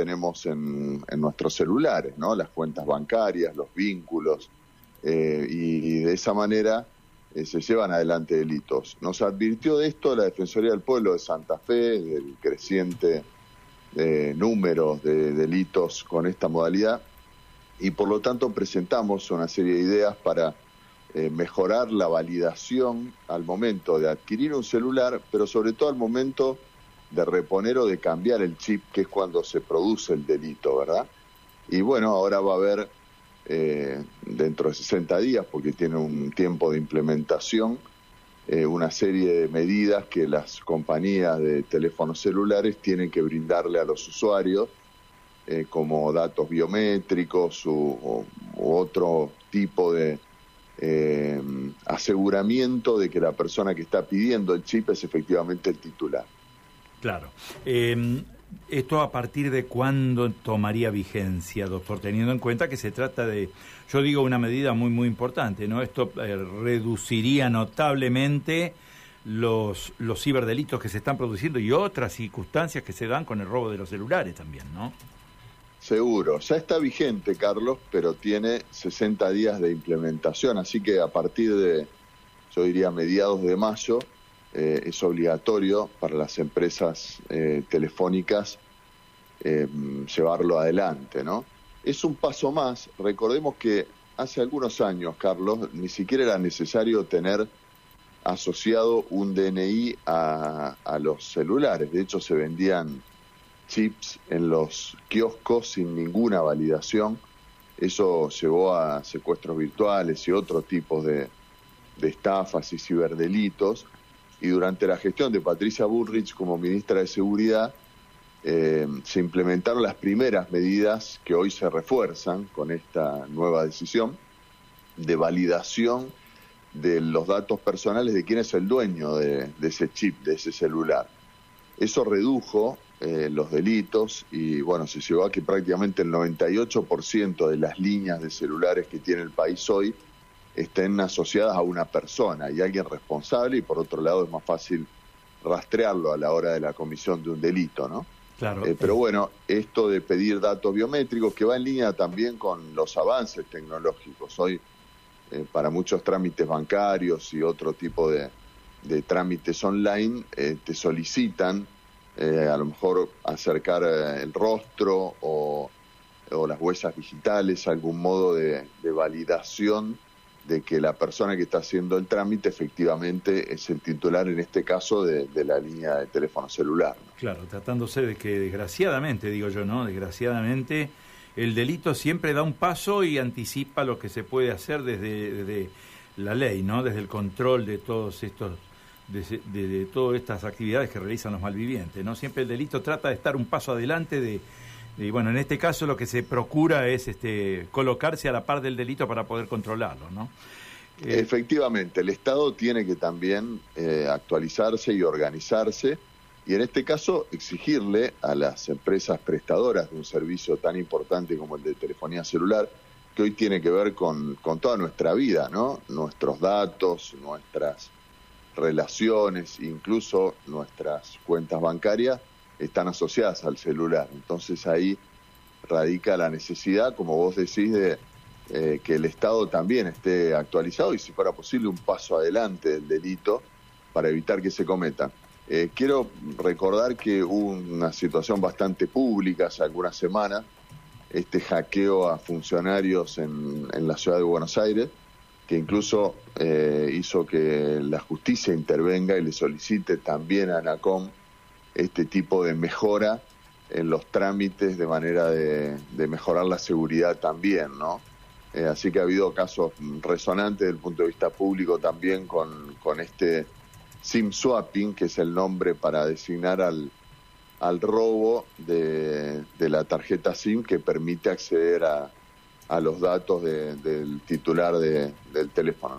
tenemos en, nuestros celulares, ¿no? Las cuentas bancarias, los vínculos, eh, y, de esa manera eh, se llevan adelante delitos. Nos advirtió de esto la Defensoría del Pueblo de Santa Fe, del creciente eh, número de delitos con esta modalidad, y por lo tanto presentamos una serie de ideas para mejorar la validación al momento de adquirir un celular, pero sobre todo al momento de reponer o de cambiar el chip, que es cuando se produce el delito, ¿verdad? Y bueno, ahora va a haber eh, dentro de 60 días, porque tiene un tiempo de implementación, eh, una serie de medidas que las compañías de teléfonos celulares tienen que brindarle a los usuarios, eh, como datos biométricos u, otro tipo de aseguramiento de que la persona que está pidiendo el chip es efectivamente el titular. Claro. Em, ¿Esto a partir de cuándo tomaría vigencia, doctor? Teniendo en cuenta que se trata de, yo digo, una medida muy, muy importante, ¿no? Esto eh, reduciría notablemente los, los ciberdelitos que se están produciendo y otras circunstancias que se dan con el robo de los celulares también, ¿no? Seguro, ya está vigente, Carlos, pero tiene 60 días de implementación, así que a partir de, yo diría, mediados de mayo, eh, es obligatorio para las empresas eh, telefónicas eh, llevarlo adelante, ¿no? Es un paso más. Recordemos que hace algunos años, Carlos, ni siquiera era necesario tener asociado un DNI a, a los celulares. De hecho, se vendían chips en los kioscos sin ninguna validación. Eso llevó a secuestros virtuales y otro tipo de, de estafas y ciberdelitos y durante la gestión de Patricia Bullrich como ministra de Seguridad eh, se implementaron las primeras medidas que hoy se refuerzan con esta nueva decisión de validación de los datos personales de quién es el dueño de, ese chip, de ese celular. Eso redujo eh, los delitos y bueno, se llegó a que prácticamente el 98% de las líneas de celulares que tiene el país hoy estén asociadas a una persona y alguien responsable y por otro lado es más fácil rastrearlo a la hora de la comisión de un delito, ¿no? Claro. Eh, pero bueno, esto de pedir datos biométricos que va en línea también con los avances tecnológicos. Hoy eh, para muchos trámites bancarios y otro tipo de, trámites online eh, te solicitan a lo mejor acercar el rostro o, las huellas digitales, algún modo de validación de que la persona que está haciendo el trámite efectivamente es el titular, en este caso, de, la línea de teléfono celular. Claro, tratándose de que desgraciadamente, digo yo, ¿no? Desgraciadamente, el delito siempre da un paso y anticipa lo que se puede hacer desde, la ley, ¿no? Desde el control de todos estos de, de, todas estas actividades que realizan los malvivientes, ¿no? Siempre el delito trata de estar un paso adelante de, y bueno, en este caso lo que se procura es este, colocarse a la par del delito para poder controlarlo, ¿no? Eh, Efectivamente, el Estado tiene que también eh, actualizarse y organizarse y en este caso exigirle a las empresas prestadoras de un servicio tan importante como el de telefonía celular, que hoy tiene que ver con, con toda nuestra vida, ¿no? Nuestros datos, nuestras relaciones, incluso nuestras cuentas bancarias, están asociadas al celular. Entonces ahí radica la necesidad, como vos decís, de eh, que el Estado también esté actualizado y si fuera posible un paso adelante del delito para evitar que se cometa. Eh, quiero recordar que hubo una situación bastante pública hace algunas semanas, este hackeo a funcionarios en, en la ciudad de Buenos Aires, que incluso eh, hizo que la justicia intervenga y le solicite también a ANACOM este tipo de mejora en los trámites de manera de, mejorar la seguridad también, ¿no? Eh, así que ha habido casos resonantes desde el punto de vista público también con, con este SIM swapping, que es el nombre para designar al, al robo de, de la tarjeta SIM que permite acceder a, a los datos del titular de, del teléfono.